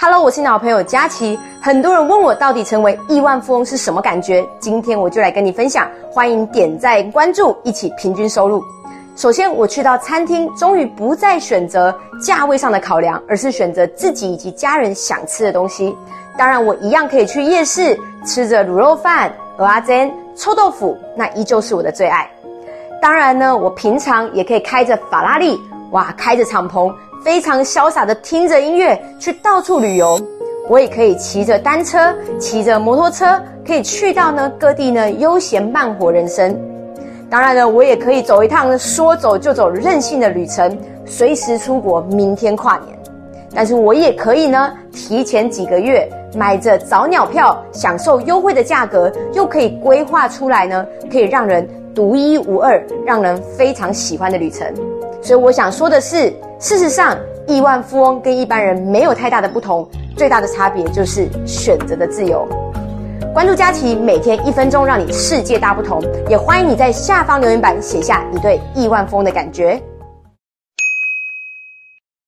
Hello，我是你的好朋友佳琪。很多人问我到底成为亿万富翁是什么感觉？今天我就来跟你分享。欢迎点赞关注，一起平均收入。首先，我去到餐厅，终于不再选择价位上的考量，而是选择自己以及家人想吃的东西。当然，我一样可以去夜市吃着卤肉饭、蚵仔煎、臭豆腐，那依旧是我的最爱。当然呢，我平常也可以开着法拉利，哇，开着敞篷。非常潇洒的听着音乐去到处旅游，我也可以骑着单车、骑着摩托车，可以去到呢各地呢悠闲慢活人生。当然呢，我也可以走一趟说走就走任性的旅程，随时出国，明天跨年。但是我也可以呢提前几个月买着早鸟票，享受优惠的价格，又可以规划出来呢，可以让人独一无二、让人非常喜欢的旅程。所以我想说的是。事实上，亿万富翁跟一般人没有太大的不同，最大的差别就是选择的自由。关注佳琪，每天一分钟，让你世界大不同。也欢迎你在下方留言板写下你对亿万富翁的感觉。